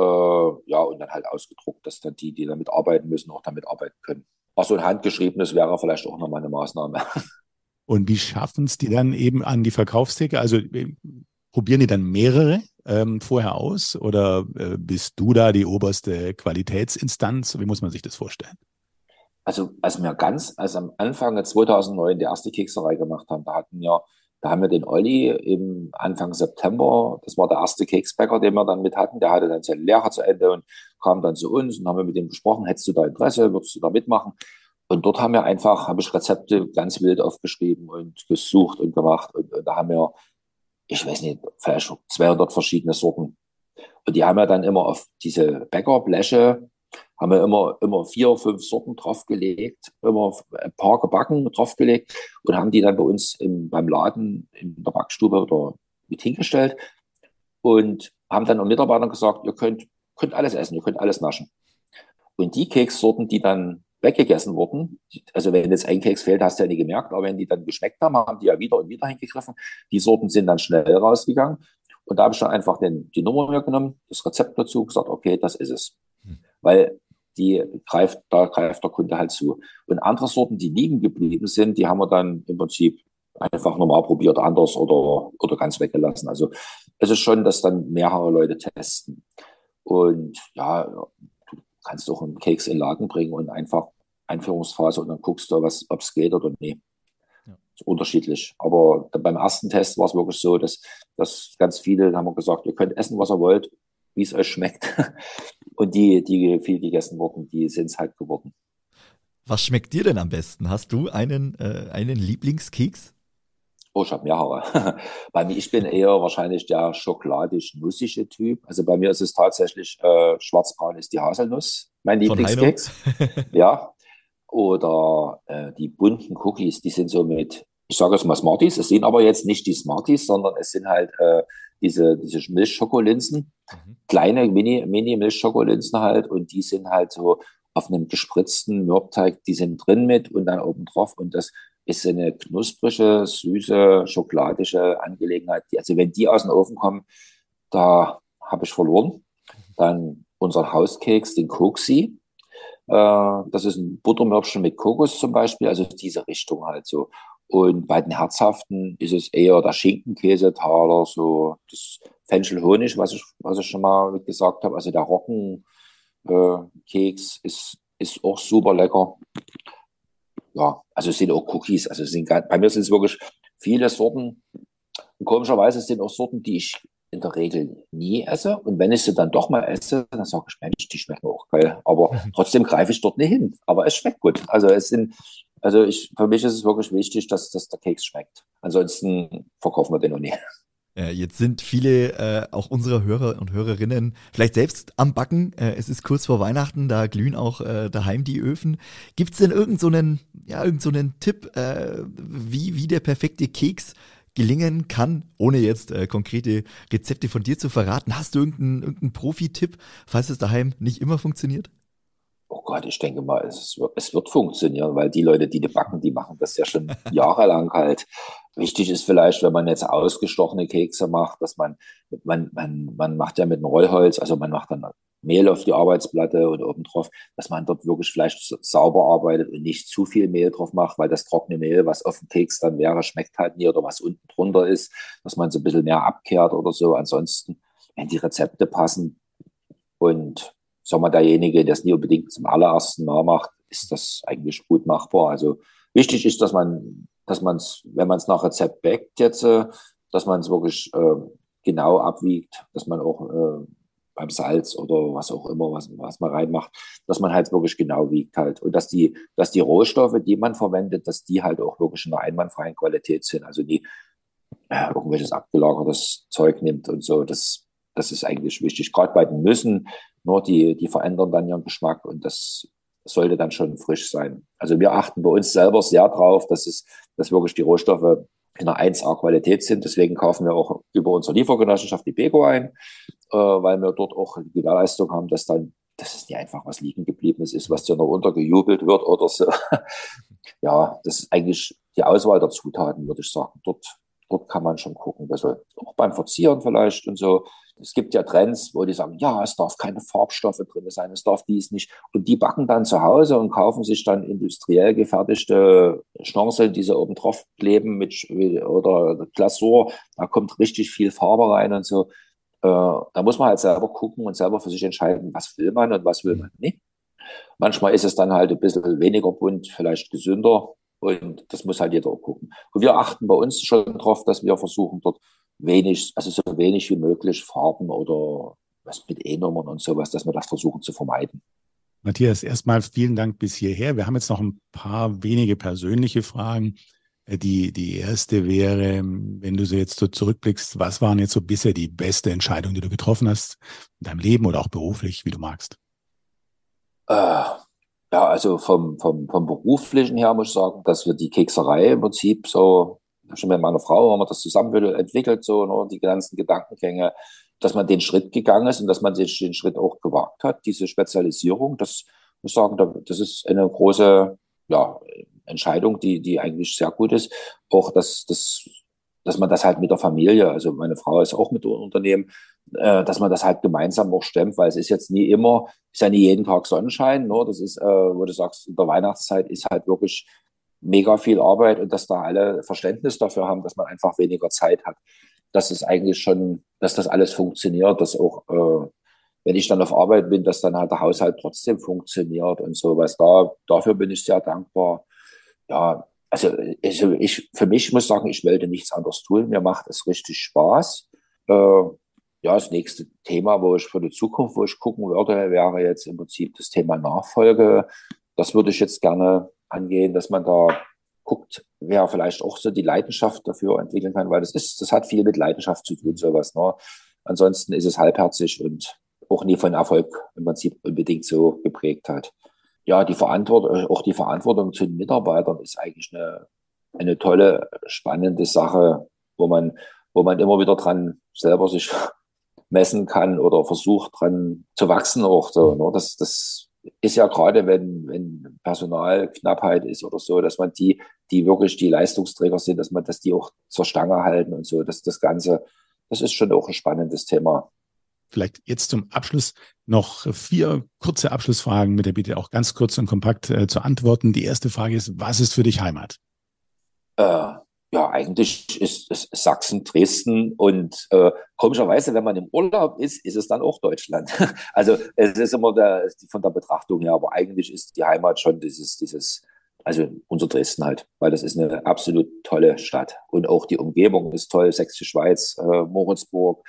Speaker 3: ja, und dann halt ausgedruckt, dass dann die, die damit arbeiten müssen, auch damit arbeiten können. Ach, so ein handgeschriebenes wäre vielleicht auch nochmal eine Maßnahme.
Speaker 1: Und wie schaffen es die dann eben an die Verkaufstheke? Also äh, probieren die dann mehrere ähm, vorher aus oder äh, bist du da die oberste Qualitätsinstanz? Wie muss man sich das vorstellen?
Speaker 3: Also als wir ganz, als am Anfang 2009 die erste Kekserei gemacht haben, da hatten wir, da haben wir den Olli im Anfang September, das war der erste Keksbäcker, den wir dann mit hatten, der hatte dann seine Lehre zu Ende und kam dann zu uns und haben wir mit ihm gesprochen, hättest du da Interesse, würdest du da mitmachen? Und dort haben wir einfach, habe ich Rezepte ganz wild aufgeschrieben und gesucht und gemacht und, und da haben wir, ich weiß nicht, vielleicht 200 verschiedene Sorten. Und die haben wir dann immer auf diese Bäckerbleche haben wir immer, immer vier, fünf Sorten draufgelegt, immer ein paar gebacken draufgelegt und haben die dann bei uns im, beim Laden in der Backstube oder mit hingestellt und haben dann den Mitarbeitern gesagt, ihr könnt, könnt alles essen, ihr könnt alles naschen. Und die Kekssorten, die dann weggegessen wurden, also wenn jetzt ein Keks fehlt, hast du ja nie gemerkt, aber wenn die dann geschmeckt haben, haben die ja wieder und wieder hingegriffen. Die Sorten sind dann schnell rausgegangen. Und da habe ich dann einfach den, die Nummer mir genommen, das Rezept dazu, gesagt, okay, das ist es. Weil die greift, da greift der Kunde halt zu. Und andere Sorten, die liegen geblieben sind, die haben wir dann im Prinzip einfach normal probiert, anders oder, oder ganz weggelassen. Also es ist schon, dass dann mehrere Leute testen. Und ja, du kannst auch einen Keks in den Laden bringen und einfach Einführungsphase und dann guckst du, ob es geht oder nicht. Ja. unterschiedlich. Aber beim ersten Test war es wirklich so, dass, dass ganz viele haben gesagt, ihr könnt essen, was ihr wollt, wie es euch schmeckt. Und die, die viel gegessen wurden, die sind es halt geworden.
Speaker 2: Was schmeckt dir denn am besten? Hast du einen, äh, einen Lieblingskeks?
Speaker 3: Oh, ich habe mehrere. bei mir, ich bin eher wahrscheinlich der schokoladisch-nussige Typ. Also bei mir ist es tatsächlich äh, schwarzbraun ist die Haselnuss, mein Lieblingskeks. ja. Oder äh, die bunten Cookies, die sind so mit, ich sage es mal Smarties. Es sind aber jetzt nicht die Smarties, sondern es sind halt äh, diese, diese Milchschokolinsen, mhm. kleine Mini, Mini-Milchschokolinsen halt. Und die sind halt so auf einem gespritzten Mürbteig, die sind drin mit und dann oben drauf. Und das ist eine knusprige, süße, schokoladige Angelegenheit. Also wenn die aus dem Ofen kommen, da habe ich verloren. Dann unser Hauskeks, den Koksi. Äh, das ist ein Buttermörbchen mit Kokos zum Beispiel, also diese Richtung halt so. Und bei den herzhaften ist es eher der Schinkenkäsetaler, so das Fenchelhonig, was ich, was ich schon mal gesagt habe. Also der Roggen, äh, ist, ist auch super lecker. Ja, also es sind auch Cookies. Also es sind, bei mir sind es wirklich viele Sorten. Und komischerweise sind auch Sorten, die ich in der Regel nie esse. Und wenn ich sie dann doch mal esse, dann sage ich, Mensch, die schmecken auch geil. Aber trotzdem greife ich dort nicht hin. Aber es schmeckt gut. Also es sind, also ich, für mich ist es wirklich wichtig, dass, dass der Keks schmeckt. Ansonsten verkaufen wir den noch nie.
Speaker 2: Jetzt sind viele äh, auch unserer Hörer und Hörerinnen vielleicht selbst am Backen. Äh, es ist kurz vor Weihnachten, da glühen auch äh, daheim die Öfen. Gibt es denn irgendeinen so ja, irgend so Tipp, äh, wie, wie der perfekte Keks gelingen kann, ohne jetzt äh, konkrete Rezepte von dir zu verraten? Hast du irgendeinen, irgendeinen Profi-Tipp, falls es daheim nicht immer funktioniert?
Speaker 3: Gott, ich denke mal, es wird, es wird funktionieren, weil die Leute, die die backen, die machen das ja schon jahrelang halt. Wichtig ist vielleicht, wenn man jetzt ausgestochene Kekse macht, dass man, man, man, man macht ja mit einem Rollholz, also man macht dann Mehl auf die Arbeitsplatte und oben drauf, dass man dort wirklich vielleicht sauber arbeitet und nicht zu viel Mehl drauf macht, weil das trockene Mehl, was auf dem Keks dann wäre, schmeckt halt nie oder was unten drunter ist, dass man so ein bisschen mehr abkehrt oder so. Ansonsten, wenn die Rezepte passen und sagen wir, derjenige, der es nie unbedingt zum allerersten Mal macht, ist das eigentlich gut machbar. Also wichtig ist, dass man, dass man es, wenn man es nach Rezept backt jetzt, äh, dass man es wirklich äh, genau abwiegt, dass man auch äh, beim Salz oder was auch immer, was, was man reinmacht, dass man halt wirklich genau wiegt halt. Und dass die, dass die Rohstoffe, die man verwendet, dass die halt auch wirklich in einer einwandfreien Qualität sind. Also die äh, irgendwelches abgelagertes Zeug nimmt und so. Das, das ist eigentlich wichtig. Gerade bei den Nüssen nur die, die verändern dann ihren Geschmack und das sollte dann schon frisch sein. Also wir achten bei uns selber sehr drauf, dass es, dass wirklich die Rohstoffe in einer 1A Qualität sind. Deswegen kaufen wir auch über unsere Liefergenossenschaft die Beko ein, äh, weil wir dort auch die Gewährleistung haben, dass dann, dass es nicht einfach was liegen gebliebenes ist, was dir noch untergejubelt wird oder so. ja, das ist eigentlich die Auswahl der Zutaten, würde ich sagen. Dort, dort kann man schon gucken. Also auch beim Verzieren vielleicht und so es gibt ja Trends, wo die sagen, ja, es darf keine Farbstoffe drin sein, es darf dies nicht. Und die backen dann zu Hause und kaufen sich dann industriell gefertigte Schnorseln, die sie oben drauf kleben mit, oder Glasur. Da kommt richtig viel Farbe rein und so. Äh, da muss man halt selber gucken und selber für sich entscheiden, was will man und was will man nicht. Manchmal ist es dann halt ein bisschen weniger bunt, vielleicht gesünder. Und das muss halt jeder gucken. Und wir achten bei uns schon darauf, dass wir versuchen, dort wenig, also so wenig wie möglich Farben oder was mit E-Nummern und sowas, dass wir das versuchen zu vermeiden.
Speaker 1: Matthias, erstmal vielen Dank bis hierher. Wir haben jetzt noch ein paar wenige persönliche Fragen. Äh, die, die erste wäre, wenn du so jetzt so zurückblickst, was waren jetzt so bisher die beste Entscheidung, die du getroffen hast in deinem Leben oder auch beruflich, wie du magst?
Speaker 3: Äh, ja, also vom, vom, vom beruflichen her muss ich sagen, dass wir die Kekserei im Prinzip so schon mit meiner Frau haben wir das zusammen entwickelt, so, ne, die ganzen Gedankengänge, dass man den Schritt gegangen ist und dass man sich den Schritt auch gewagt hat, diese Spezialisierung, das muss ich sagen, das ist eine große, ja, Entscheidung, die, die eigentlich sehr gut ist. Auch, dass, dass, dass man das halt mit der Familie, also meine Frau ist auch mit Unternehmen, äh, dass man das halt gemeinsam auch stemmt, weil es ist jetzt nie immer, ist ja nie jeden Tag Sonnenschein, ne? das ist, äh, wo du sagst, in der Weihnachtszeit ist halt wirklich mega viel Arbeit und dass da alle Verständnis dafür haben, dass man einfach weniger Zeit hat. Das ist eigentlich schon, dass das alles funktioniert, dass auch, äh, wenn ich dann auf Arbeit bin, dass dann halt der Haushalt trotzdem funktioniert und sowas. Da, dafür bin ich sehr dankbar. Ja, also ich, ich für mich muss sagen, ich wollte nichts anderes tun. Mir macht es richtig Spaß. Äh, ja, das nächste Thema, wo ich für die Zukunft, wo ich gucken würde, wäre jetzt im Prinzip das Thema Nachfolge. Das würde ich jetzt gerne angehen, dass man da guckt, wer vielleicht auch so die Leidenschaft dafür entwickeln kann, weil das ist, das hat viel mit Leidenschaft zu tun, sowas. Ne? Ansonsten ist es halbherzig und auch nie von Erfolg im Prinzip unbedingt so geprägt hat. Ja, die Verantwortung, auch die Verantwortung zu den Mitarbeitern ist eigentlich eine, eine tolle, spannende Sache, wo man, wo man immer wieder dran selber sich messen kann oder versucht dran zu wachsen auch so. Ne? Das, das ist ja gerade, wenn, wenn Personalknappheit ist oder so, dass man die, die wirklich die Leistungsträger sind, dass man, dass die auch zur Stange halten und so, dass das Ganze, das ist schon auch ein spannendes Thema.
Speaker 1: Vielleicht jetzt zum Abschluss noch vier kurze Abschlussfragen mit der Bitte auch ganz kurz und kompakt äh, zu antworten. Die erste Frage ist, was ist für dich Heimat?
Speaker 3: Äh, ja, eigentlich ist es Sachsen, Dresden und äh, komischerweise, wenn man im Urlaub ist, ist es dann auch Deutschland. also es ist immer der, von der Betrachtung her, aber eigentlich ist die Heimat schon dieses, dieses, also unser Dresden halt, weil das ist eine absolut tolle Stadt und auch die Umgebung ist toll, Sächsische Schweiz, äh, Moritzburg,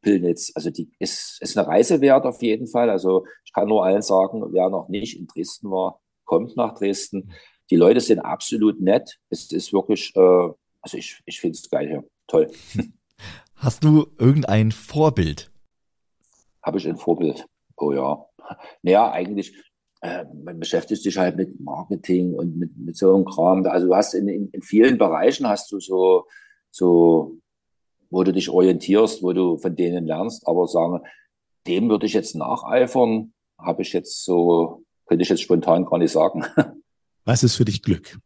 Speaker 3: Pillnitz, also die ist, ist eine Reise wert auf jeden Fall. Also ich kann nur allen sagen, wer noch nicht in Dresden war, kommt nach Dresden. Die Leute sind absolut nett. Es ist wirklich äh, also ich, ich finde es geil hier. Toll.
Speaker 2: Hast du irgendein Vorbild?
Speaker 3: Habe ich ein Vorbild? Oh ja. Naja, eigentlich, äh, man beschäftigt sich halt mit Marketing und mit, mit so einem Kram. Also du hast in, in, in vielen Bereichen hast du so, so, wo du dich orientierst, wo du von denen lernst, aber sagen, dem würde ich jetzt nacheifern, habe ich jetzt so, könnte ich jetzt spontan gar nicht sagen.
Speaker 1: Was ist für dich Glück?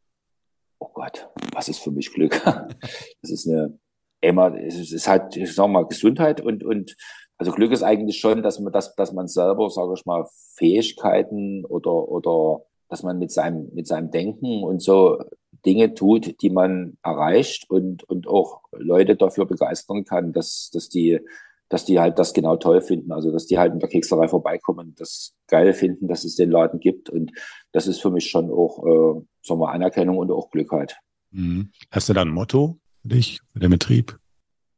Speaker 3: Oh Gott, was ist für mich Glück? das ist eine, immer, es ist halt, ich sag mal, Gesundheit und, und, also Glück ist eigentlich schon, dass man, dass, dass man selber, sage ich mal, Fähigkeiten oder, oder, dass man mit seinem, mit seinem Denken und so Dinge tut, die man erreicht und, und auch Leute dafür begeistern kann, dass, dass die, dass die halt das genau toll finden. Also, dass die halt in der Kekserei vorbeikommen, das geil finden, dass es den Laden gibt. Und das ist für mich schon auch, äh, sagen wir, Anerkennung und auch Glück halt.
Speaker 1: Mhm. Hast du da ein Motto für dich, für den Betrieb?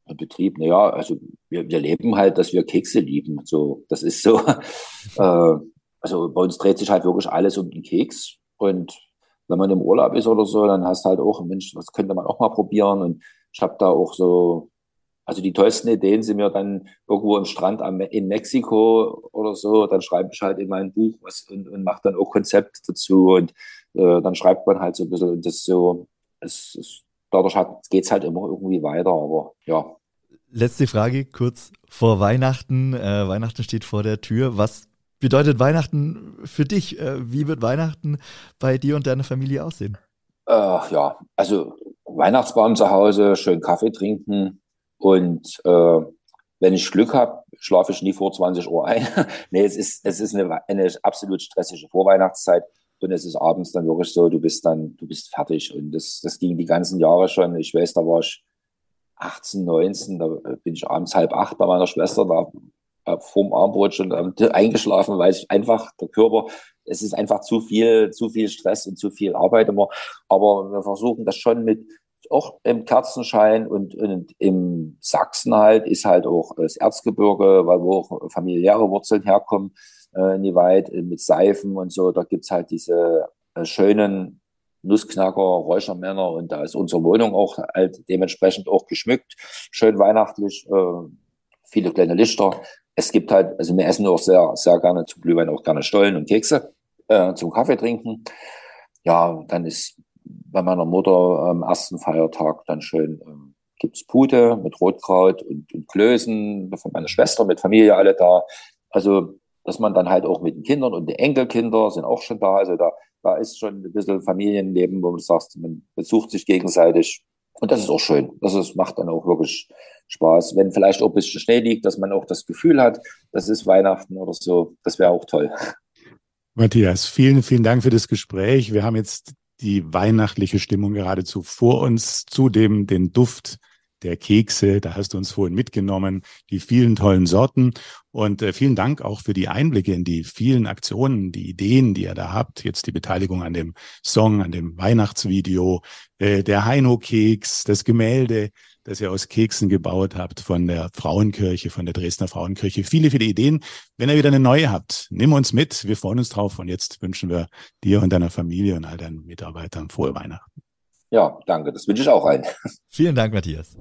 Speaker 3: Der Betrieb, naja, also wir, wir leben halt, dass wir Kekse lieben. So, das ist so. äh, also bei uns dreht sich halt wirklich alles um den Keks. Und wenn man im Urlaub ist oder so, dann hast du halt auch, Mensch, was könnte man auch mal probieren? Und ich habe da auch so also die tollsten Ideen sind mir dann irgendwo im Strand in Mexiko oder so. Dann schreibe ich halt in mein Buch was und, und mache dann auch Konzept dazu und äh, dann schreibt man halt so ein bisschen und das so, es, es, dadurch geht es halt immer irgendwie weiter, aber ja.
Speaker 2: Letzte Frage, kurz vor Weihnachten. Äh, Weihnachten steht vor der Tür. Was bedeutet Weihnachten für dich? Äh, wie wird Weihnachten bei dir und deiner Familie aussehen?
Speaker 3: Äh, ja, also Weihnachtsbaum zu Hause, schön Kaffee trinken, und äh, wenn ich Glück habe, schlafe ich nie vor 20 Uhr ein. nee, es ist, es ist eine, eine absolut stressige Vorweihnachtszeit. Und es ist abends dann wirklich so, du bist dann, du bist fertig. Und das, das ging die ganzen Jahre schon. Ich weiß, da war ich 18, 19, da bin ich abends halb acht bei meiner Schwester, da äh, vorm Armbrot schon eingeschlafen, weil ich einfach, der Körper, es ist einfach zu viel, zu viel Stress und zu viel Arbeit immer. Aber wir versuchen das schon mit, auch im Kerzenschein und, und im Sachsen halt ist halt auch das Erzgebirge, weil wo auch familiäre Wurzeln herkommen, äh, nie weit äh, mit Seifen und so. Da gibt's halt diese äh, schönen Nussknacker, Räuchermänner und da ist unsere Wohnung auch halt dementsprechend auch geschmückt, schön weihnachtlich, äh, viele kleine Lichter. Es gibt halt, also wir essen auch sehr, sehr gerne zum Glühwein auch gerne Stollen und Kekse äh, zum Kaffee trinken. Ja, dann ist bei meiner Mutter am ersten Feiertag dann schön ähm, gibt's Pute mit Rotkraut und, und Klößen, von meiner Schwester mit Familie alle da. Also, dass man dann halt auch mit den Kindern und die Enkelkinder sind auch schon da. Also da, da ist schon ein bisschen Familienleben, wo du sagst, man besucht sich gegenseitig. Und das ist auch schön. Das ist, macht dann auch wirklich Spaß. Wenn vielleicht auch ein bisschen Schnee liegt, dass man auch das Gefühl hat, das ist Weihnachten oder so, das wäre auch toll.
Speaker 1: Matthias, vielen, vielen Dank für das Gespräch. Wir haben jetzt die weihnachtliche Stimmung geradezu vor uns, zudem den Duft der Kekse, da hast du uns vorhin mitgenommen, die vielen tollen Sorten. Und äh, vielen Dank auch für die Einblicke in die vielen Aktionen, die Ideen, die ihr da habt. Jetzt die Beteiligung an dem Song, an dem Weihnachtsvideo, äh, der Heino-Keks, das Gemälde, das ihr aus Keksen gebaut habt von der Frauenkirche, von der Dresdner Frauenkirche. Viele, viele Ideen. Wenn ihr wieder eine neue habt, nimm uns mit. Wir freuen uns drauf. Und jetzt wünschen wir dir und deiner Familie und all deinen Mitarbeitern frohe Weihnachten.
Speaker 3: Ja, danke. Das wünsche ich auch allen.
Speaker 2: Vielen Dank, Matthias.